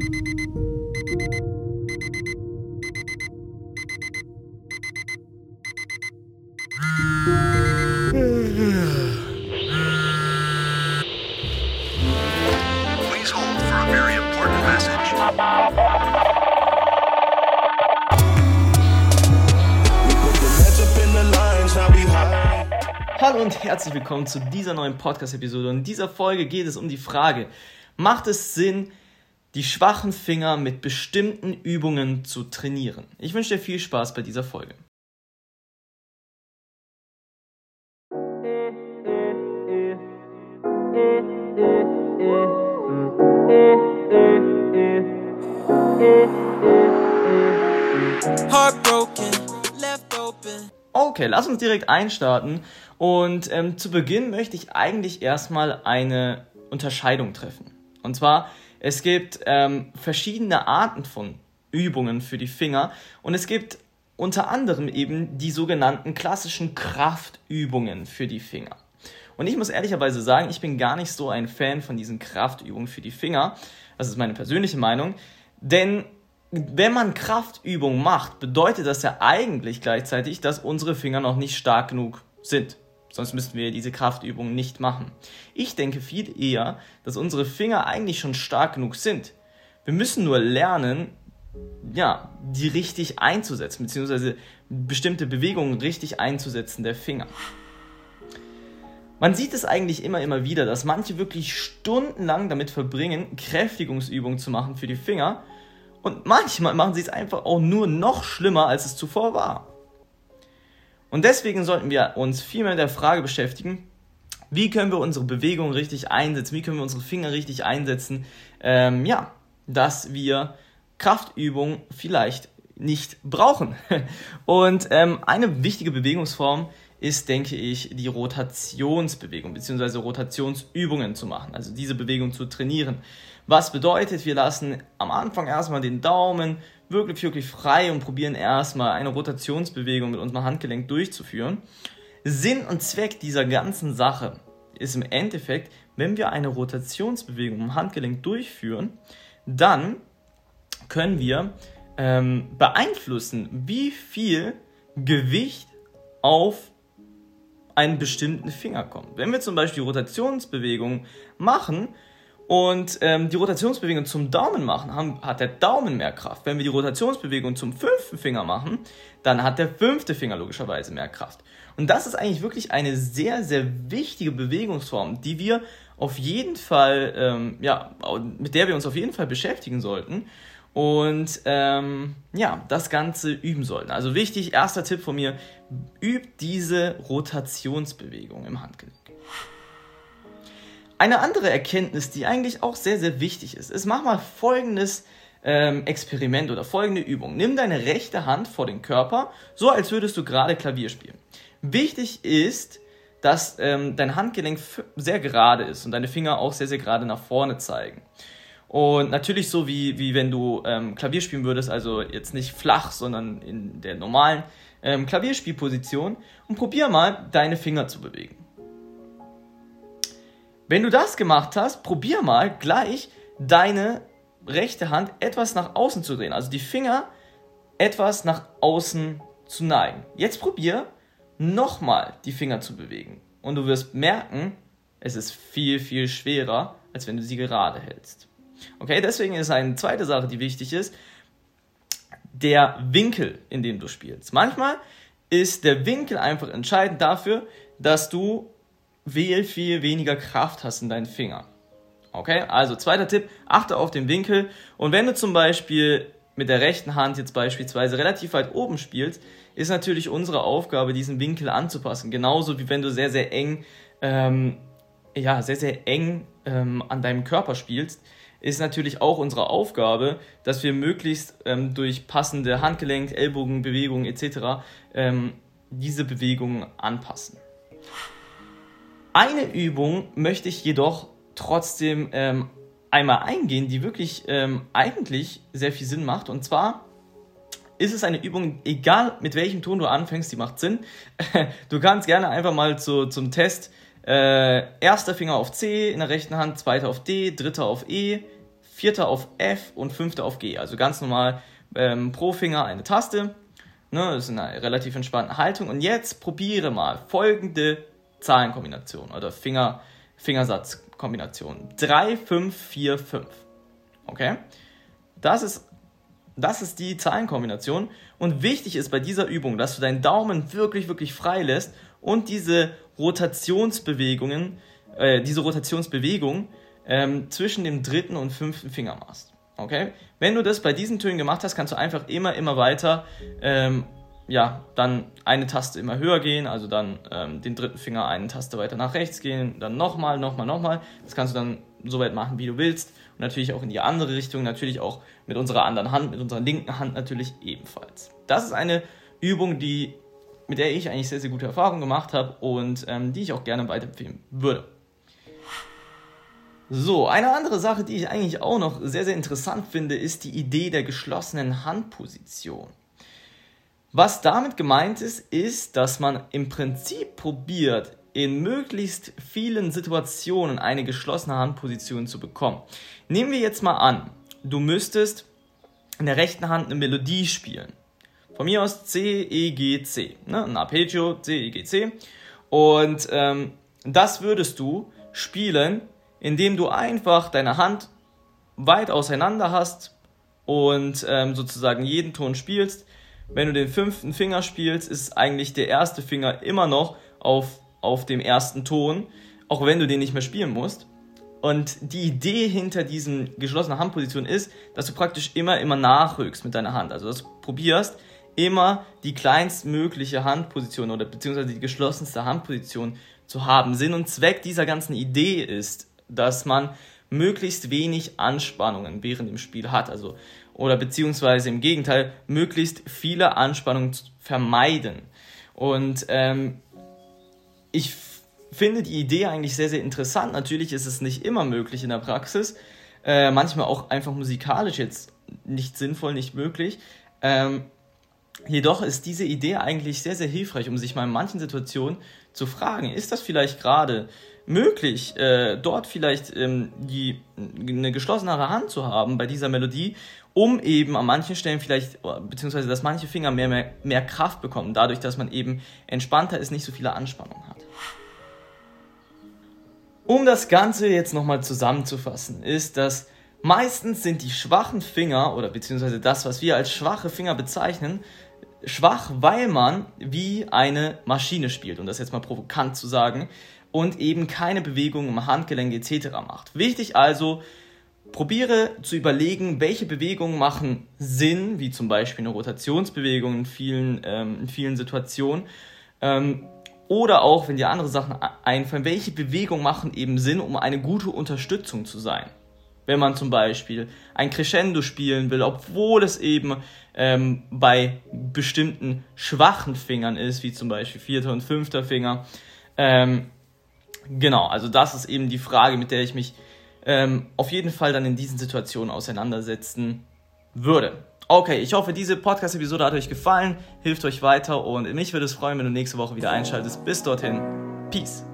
Hallo und herzlich willkommen zu dieser neuen Podcast-Episode. In dieser Folge geht es um die Frage, macht es Sinn, die schwachen Finger mit bestimmten Übungen zu trainieren? Ich wünsche dir viel Spaß bei dieser Folge. Okay, lass uns direkt einstarten. Und ähm, zu Beginn möchte ich eigentlich erstmal eine Unterscheidung treffen. Und zwar, es gibt ähm, verschiedene Arten von Übungen für die Finger und es gibt unter anderem eben die sogenannten klassischen Kraftübungen für die Finger. Und ich muss ehrlicherweise sagen, ich bin gar nicht so ein Fan von diesen Kraftübungen für die Finger. Das ist meine persönliche Meinung. Denn wenn man Kraftübungen macht, bedeutet das ja eigentlich gleichzeitig, dass unsere Finger noch nicht stark genug sind. Sonst müssten wir diese Kraftübungen nicht machen. Ich denke viel eher, dass unsere Finger eigentlich schon stark genug sind. Wir müssen nur lernen, ja, die richtig einzusetzen, beziehungsweise bestimmte Bewegungen richtig einzusetzen der Finger. Man sieht es eigentlich immer, immer wieder, dass manche wirklich stundenlang damit verbringen, Kräftigungsübungen zu machen für die Finger. Und manchmal machen sie es einfach auch nur noch schlimmer, als es zuvor war. Und deswegen sollten wir uns viel mehr mit der Frage beschäftigen, wie können wir unsere Bewegungen richtig einsetzen, wie können wir unsere Finger richtig einsetzen, ähm, ja, dass wir Kraftübungen vielleicht nicht brauchen. Und ähm, eine wichtige Bewegungsform ist, denke ich, die Rotationsbewegung bzw. Rotationsübungen zu machen, also diese Bewegung zu trainieren. Was bedeutet, wir lassen am Anfang erstmal den Daumen wirklich, wirklich frei und probieren erstmal eine Rotationsbewegung mit unserem Handgelenk durchzuführen. Sinn und Zweck dieser ganzen Sache ist im Endeffekt, wenn wir eine Rotationsbewegung im Handgelenk durchführen, dann können wir ähm, beeinflussen, wie viel Gewicht auf einen bestimmten Finger kommt. Wenn wir zum Beispiel Rotationsbewegungen machen und ähm, die Rotationsbewegung zum Daumen machen, haben, hat der Daumen mehr Kraft. Wenn wir die Rotationsbewegung zum fünften Finger machen, dann hat der fünfte Finger logischerweise mehr Kraft. Und das ist eigentlich wirklich eine sehr, sehr wichtige Bewegungsform, die wir auf jeden Fall, ähm, ja, mit der wir uns auf jeden Fall beschäftigen sollten und ähm, ja, das Ganze üben sollten. Also wichtig, erster Tipp von mir, übt diese Rotationsbewegung im Handgelenk. Eine andere Erkenntnis, die eigentlich auch sehr, sehr wichtig ist, ist, mach mal folgendes ähm, Experiment oder folgende Übung. Nimm deine rechte Hand vor den Körper, so als würdest du gerade Klavier spielen. Wichtig ist, dass ähm, dein Handgelenk sehr gerade ist und deine Finger auch sehr, sehr gerade nach vorne zeigen. Und natürlich so wie, wie wenn du ähm, Klavier spielen würdest, also jetzt nicht flach, sondern in der normalen ähm, Klavierspielposition und probier mal deine Finger zu bewegen. Wenn du das gemacht hast, probier mal gleich deine rechte Hand etwas nach außen zu drehen, also die Finger etwas nach außen zu neigen. Jetzt probier nochmal die Finger zu bewegen und du wirst merken, es ist viel, viel schwerer, als wenn du sie gerade hältst. Okay, deswegen ist eine zweite Sache, die wichtig ist, der Winkel, in dem du spielst. Manchmal ist der Winkel einfach entscheidend dafür, dass du viel, viel weniger Kraft hast in deinen Fingern. Okay, also zweiter Tipp, achte auf den Winkel und wenn du zum Beispiel mit der rechten Hand jetzt beispielsweise relativ weit oben spielst, ist natürlich unsere Aufgabe, diesen Winkel anzupassen. Genauso wie wenn du sehr, sehr eng, ähm, ja, sehr, sehr eng ähm, an deinem Körper spielst, ist natürlich auch unsere Aufgabe, dass wir möglichst ähm, durch passende Handgelenk, Ellbogenbewegungen etc. Ähm, diese Bewegungen anpassen. Eine Übung möchte ich jedoch trotzdem ähm, einmal eingehen, die wirklich ähm, eigentlich sehr viel Sinn macht. Und zwar ist es eine Übung, egal mit welchem Ton du anfängst, die macht Sinn. Du kannst gerne einfach mal zu, zum Test äh, erster Finger auf C in der rechten Hand, zweiter auf D, dritter auf E, vierter auf F und fünfter auf G. Also ganz normal ähm, pro Finger eine Taste. Ne, das ist eine relativ entspannte Haltung. Und jetzt probiere mal folgende Zahlenkombination oder Finger, Fingersatzkombination. 3, 5, 4, 5. Okay? Das ist, das ist die Zahlenkombination. Und wichtig ist bei dieser Übung, dass du deinen Daumen wirklich, wirklich frei lässt und diese Rotationsbewegungen, äh, diese Rotationsbewegung ähm, zwischen dem dritten und fünften Finger machst. Okay? Wenn du das bei diesen Tönen gemacht hast, kannst du einfach immer, immer weiter, ähm, ja, dann eine Taste immer höher gehen, also dann ähm, den dritten Finger eine Taste weiter nach rechts gehen, dann nochmal, nochmal, nochmal. Das kannst du dann so weit machen, wie du willst. Und natürlich auch in die andere Richtung, natürlich auch mit unserer anderen Hand, mit unserer linken Hand natürlich ebenfalls. Das ist eine Übung, die, mit der ich eigentlich sehr, sehr gute Erfahrungen gemacht habe und ähm, die ich auch gerne weiterempfehlen würde. So, eine andere Sache, die ich eigentlich auch noch sehr, sehr interessant finde, ist die Idee der geschlossenen Handposition. Was damit gemeint ist, ist, dass man im Prinzip probiert, in möglichst vielen Situationen eine geschlossene Handposition zu bekommen. Nehmen wir jetzt mal an, du müsstest in der rechten Hand eine Melodie spielen. Von mir aus C, E, G, C. Ne? Ein Arpeggio, C, E, G, C. Und ähm, das würdest du spielen indem du einfach deine Hand weit auseinander hast und ähm, sozusagen jeden Ton spielst. Wenn du den fünften Finger spielst, ist eigentlich der erste Finger immer noch auf, auf dem ersten Ton, auch wenn du den nicht mehr spielen musst. Und die Idee hinter diesen geschlossenen Handposition ist, dass du praktisch immer, immer nachrückst mit deiner Hand. Also dass du probierst, immer die kleinstmögliche Handposition oder beziehungsweise die geschlossenste Handposition zu haben. Sinn und Zweck dieser ganzen Idee ist, dass man möglichst wenig Anspannungen während dem Spiel hat. Also, oder beziehungsweise im Gegenteil, möglichst viele Anspannungen vermeiden. Und ähm, ich finde die Idee eigentlich sehr, sehr interessant. Natürlich ist es nicht immer möglich in der Praxis. Äh, manchmal auch einfach musikalisch jetzt nicht sinnvoll, nicht möglich. Ähm, jedoch ist diese Idee eigentlich sehr, sehr hilfreich, um sich mal in manchen Situationen zu fragen, ist das vielleicht gerade möglich, äh, dort vielleicht ähm, die, eine geschlossenere Hand zu haben bei dieser Melodie, um eben an manchen Stellen vielleicht, beziehungsweise dass manche Finger mehr, mehr, mehr Kraft bekommen, dadurch, dass man eben entspannter ist, nicht so viele Anspannung hat. Um das Ganze jetzt nochmal zusammenzufassen, ist, dass meistens sind die schwachen Finger oder beziehungsweise das, was wir als schwache Finger bezeichnen, schwach, weil man wie eine Maschine spielt, um das jetzt mal provokant zu sagen und eben keine Bewegung im Handgelenk etc. macht. Wichtig also, probiere zu überlegen, welche Bewegungen machen Sinn, wie zum Beispiel eine Rotationsbewegung in vielen, ähm, in vielen Situationen. Ähm, oder auch, wenn dir andere Sachen einfallen, welche Bewegungen machen eben Sinn, um eine gute Unterstützung zu sein. Wenn man zum Beispiel ein Crescendo spielen will, obwohl es eben ähm, bei bestimmten schwachen Fingern ist, wie zum Beispiel vierter und fünfter Finger, ähm, Genau, also das ist eben die Frage, mit der ich mich ähm, auf jeden Fall dann in diesen Situationen auseinandersetzen würde. Okay, ich hoffe, diese Podcast-Episode hat euch gefallen, hilft euch weiter und mich würde es freuen, wenn du nächste Woche wieder einschaltest. Bis dorthin, Peace.